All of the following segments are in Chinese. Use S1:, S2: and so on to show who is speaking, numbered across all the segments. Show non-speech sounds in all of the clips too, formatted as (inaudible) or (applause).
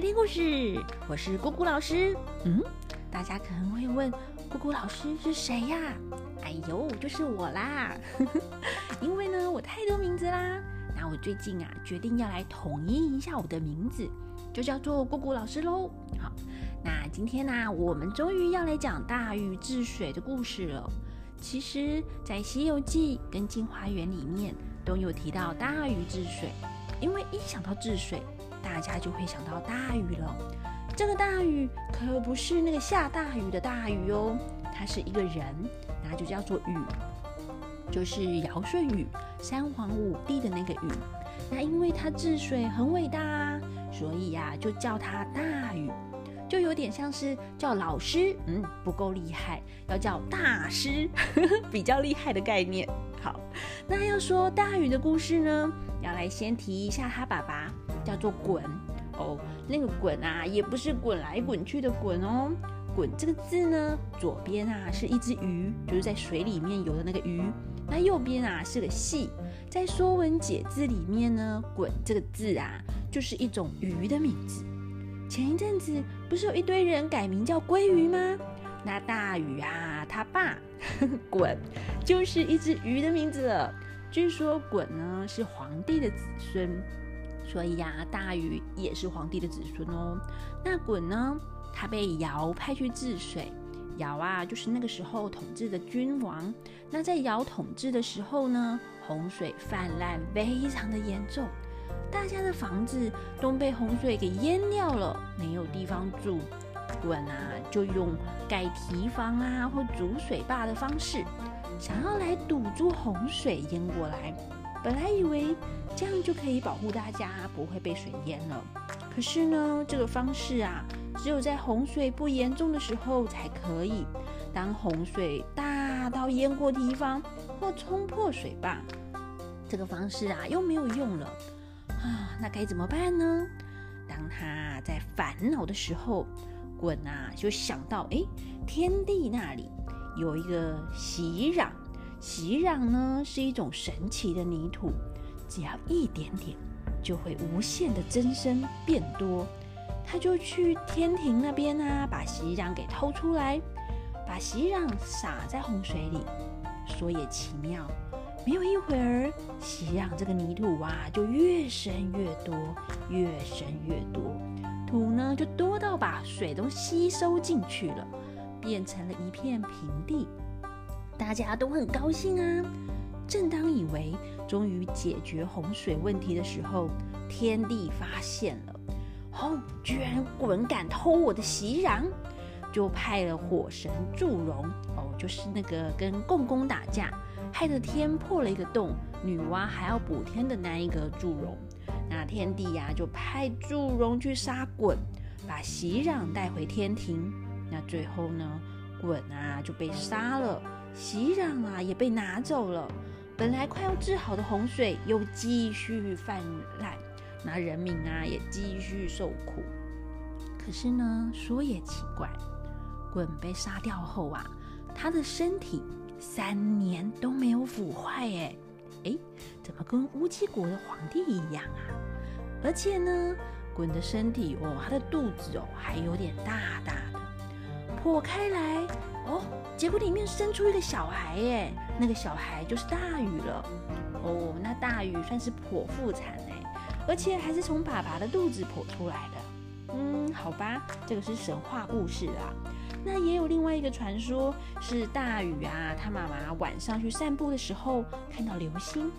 S1: 来听故事，我是姑姑老师。嗯，大家可能会问，姑姑老师是谁呀？哎呦，就是我啦。(laughs) 因为呢，我太多名字啦。那我最近啊，决定要来统一一下我的名字，就叫做姑姑老师喽。好，那今天呢，我们终于要来讲大禹治水的故事了。其实，在《西游记》跟《镜花缘》里面都有提到大禹治水，因为一想到治水，大家就会想到大禹了。这个大禹可不是那个下大雨的大禹哦，他是一个人，那就叫做禹，就是尧舜禹三皇五帝的那个禹。那因为他治水很伟大，所以呀就叫他大禹，就有点像是叫老师，嗯，不够厉害，要叫大师，呵 (laughs) 呵比较厉害的概念。好，那要说大禹的故事呢，要来先提一下他爸爸。叫做滚哦，那个滚啊，也不是滚来滚去的滚哦。滚这个字呢，左边啊是一只鱼，就是在水里面游的那个鱼。那右边啊是个戏，在《说文解字》里面呢，滚这个字啊，就是一种鱼的名字。前一阵子不是有一堆人改名叫鲑鱼吗？那大禹啊，他爸 (laughs) 滚就是一只鱼的名字了。据说滚呢是皇帝的子孙。所以呀，大禹也是皇帝的子孙哦。那鲧呢？他被尧派去治水。尧啊，就是那个时候统治的君王。那在尧统治的时候呢，洪水泛滥，非常的严重，大家的房子都被洪水给淹掉了，没有地方住。鲧啊，就用盖堤防啊，或筑水坝的方式，想要来堵住洪水淹过来。本来以为这样就可以保护大家不会被水淹了，可是呢，这个方式啊，只有在洪水不严重的时候才可以。当洪水大到淹过堤防或冲破水坝，这个方式啊又没有用了啊，那该怎么办呢？当他在烦恼的时候，鲧啊就想到，哎，天地那里有一个熙壤。熙壤呢是一种神奇的泥土，只要一点点就会无限的增生变多。他就去天庭那边啊，把熙壤给偷出来，把熙壤撒在洪水里。说也奇妙，没有一会儿，熙壤这个泥土啊就越生越多，越生越多，土呢就多到把水都吸收进去了，变成了一片平地。大家都很高兴啊！正当以为终于解决洪水问题的时候，天帝发现了，哦，居然鲧敢偷我的席壤，就派了火神祝融，哦，就是那个跟共工打架，害得天破了一个洞，女娲还要补天的那一个祝融。那天帝呀，就派祝融去杀鲧，把席壤带回天庭。那最后呢，鲧啊就被杀了。熙壤啊也被拿走了，本来快要治好的洪水又继续泛滥，那人民啊也继续受苦。可是呢，说也奇怪，鲧被杀掉后啊，他的身体三年都没有腐坏，哎哎，怎么跟乌鸡国的皇帝一样啊？而且呢，鲧的身体哦，他的肚子哦还有点大大的，破开来。哦，结果里面生出一个小孩耶，那个小孩就是大禹了。哦，那大禹算是剖腹产哎，而且还是从爸爸的肚子剖出来的。嗯，好吧，这个是神话故事啊。那也有另外一个传说，是大禹啊，他妈妈晚上去散步的时候看到流星，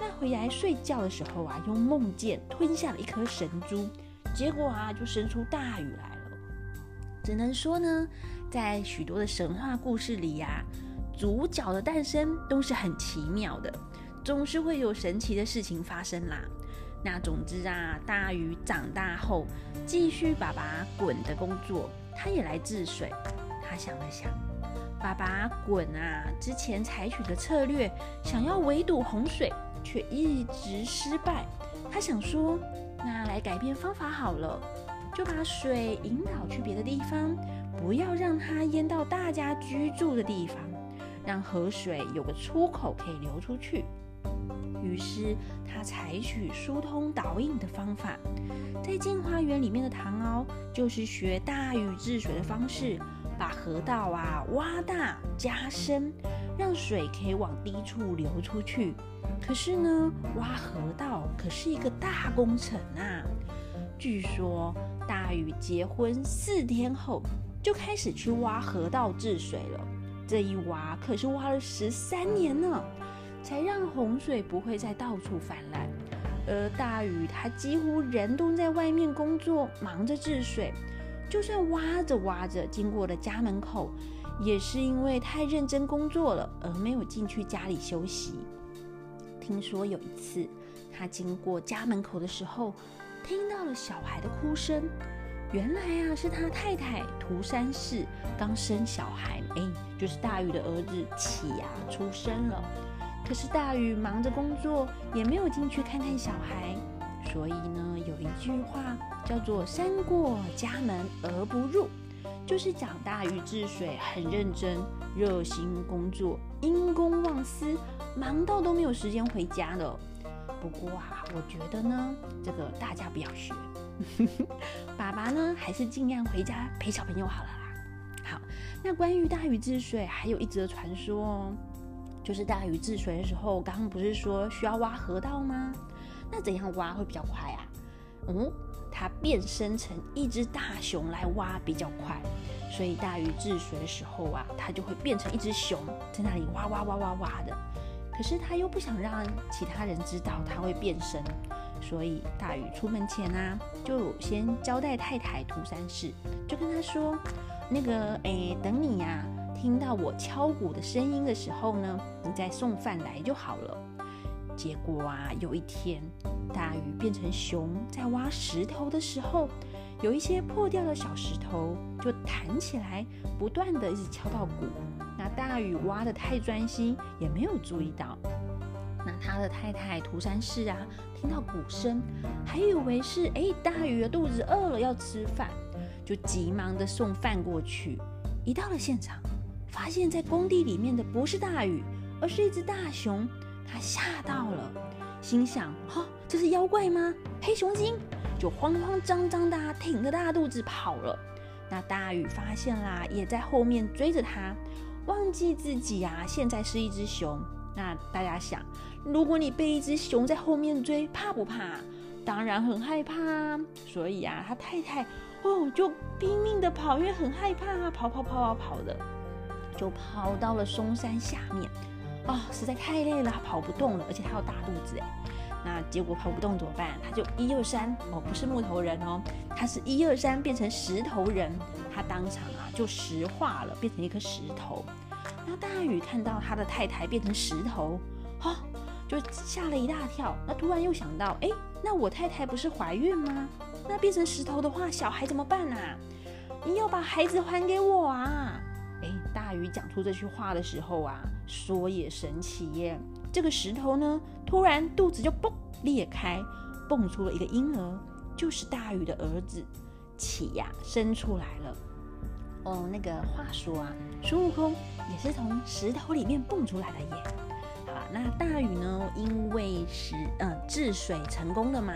S1: 那回来睡觉的时候啊，用梦见吞下了一颗神珠，结果啊就生出大禹来。只能说呢。在许多的神话故事里呀，主角的诞生都是很奇妙的，总是会有神奇的事情发生啦。那总之啊，大禹长大后继续爸爸鲧的工作，他也来治水。他想了想，爸爸鲧啊之前采取的策略，想要围堵洪水，却一直失败。他想说，那来改变方法好了，就把水引导去别的地方。不要让它淹到大家居住的地方，让河水有个出口可以流出去。于是他采取疏通导引的方法，在镜花园里面的唐敖就是学大禹治水的方式，把河道啊挖大加深，让水可以往低处流出去。可是呢，挖河道可是一个大工程啊。据说大禹结婚四天后就开始去挖河道治水了，这一挖可是挖了十三年呢。才让洪水不会再到处泛滥，而大禹他几乎人都在外面工作，忙着治水。就算挖着挖着经过了家门口，也是因为太认真工作了，而没有进去家里休息。听说有一次他经过家门口的时候，听到了小孩的哭声，原来啊是他太太涂山氏刚生小孩，哎，就是大禹的儿子启啊出生了。可是大禹忙着工作，也没有进去看看小孩，所以呢，有一句话叫做“三过家门而不入”，就是讲大禹治水很认真、热心工作、因公忘私，忙到都没有时间回家了。不过啊，我觉得呢，这个大家不要学，(laughs) 爸爸呢还是尽量回家陪小朋友好了啦。好，那关于大禹治水，还有一则传说哦。就是大禹治水的时候，刚刚不是说需要挖河道吗？那怎样挖会比较快啊？嗯，它变身成一只大熊来挖比较快，所以大禹治水的时候啊，它就会变成一只熊在那里挖挖挖挖挖的。可是他又不想让其他人知道他会变身，所以大禹出门前啊，就先交代太太涂山氏，就跟他说：“那个，哎，等你呀。”听到我敲鼓的声音的时候呢，你再送饭来就好了。结果啊，有一天大禹变成熊，在挖石头的时候，有一些破掉的小石头就弹起来，不断的一直敲到鼓。那大禹挖的太专心，也没有注意到。那他的太太涂山氏啊，听到鼓声，还以为是哎大禹的肚子饿了要吃饭，就急忙的送饭过去。一到了现场。发现，在工地里面的不是大禹，而是一只大熊。他吓到了，心想：哈，这是妖怪吗？黑熊精！就慌慌张张的挺着大肚子跑了。那大禹发现啦，也在后面追着他，忘记自己啊，现在是一只熊。那大家想，如果你被一只熊在后面追，怕不怕？当然很害怕啊。所以啊，他太太哦，就拼命的跑，因为很害怕啊，跑跑跑跑跑的。就跑到了松山下面，啊，实在太累了，他跑不动了，而且他有大肚子哎。那结果跑不动怎么办？他就一二三，哦，不是木头人哦，他是一二三变成石头人，他当场就石化了，变成一颗石头。那大禹看到他的太太变成石头，哈，就吓了一大跳。那突然又想到，哎，那我太太不是怀孕吗？那变成石头的话，小孩怎么办啊？你要把孩子还给我啊！哎，大禹讲出这句话的时候啊，说也神奇耶！这个石头呢，突然肚子就嘣裂开，蹦出了一个婴儿，就是大禹的儿子启呀，生出来了。哦，那个话说啊，孙悟空也是从石头里面蹦出来的耶。好，那大禹呢，因为是嗯治水成功了嘛，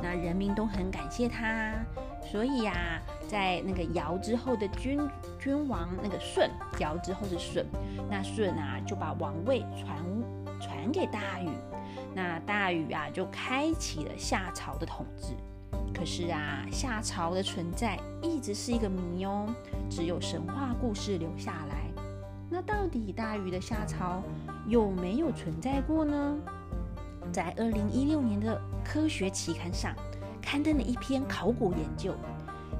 S1: 那人民都很感谢他。所以呀，在那个尧之后的君君王那个舜，尧之后是舜，那舜啊就把王位传传给大禹，那大禹啊就开启了夏朝的统治。可是啊，夏朝的存在一直是一个谜哦，只有神话故事留下来。那到底大禹的夏朝有没有存在过呢？在二零一六年的科学期刊上。刊登了一篇考古研究，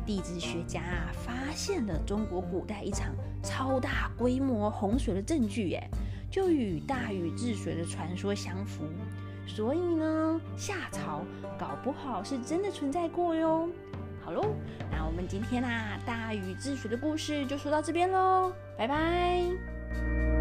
S1: 地质学家啊发现了中国古代一场超大规模洪水的证据，耶，就与大禹治水的传说相符。所以呢，夏朝搞不好是真的存在过哟。好喽，那我们今天啊大禹治水的故事就说到这边喽，拜拜。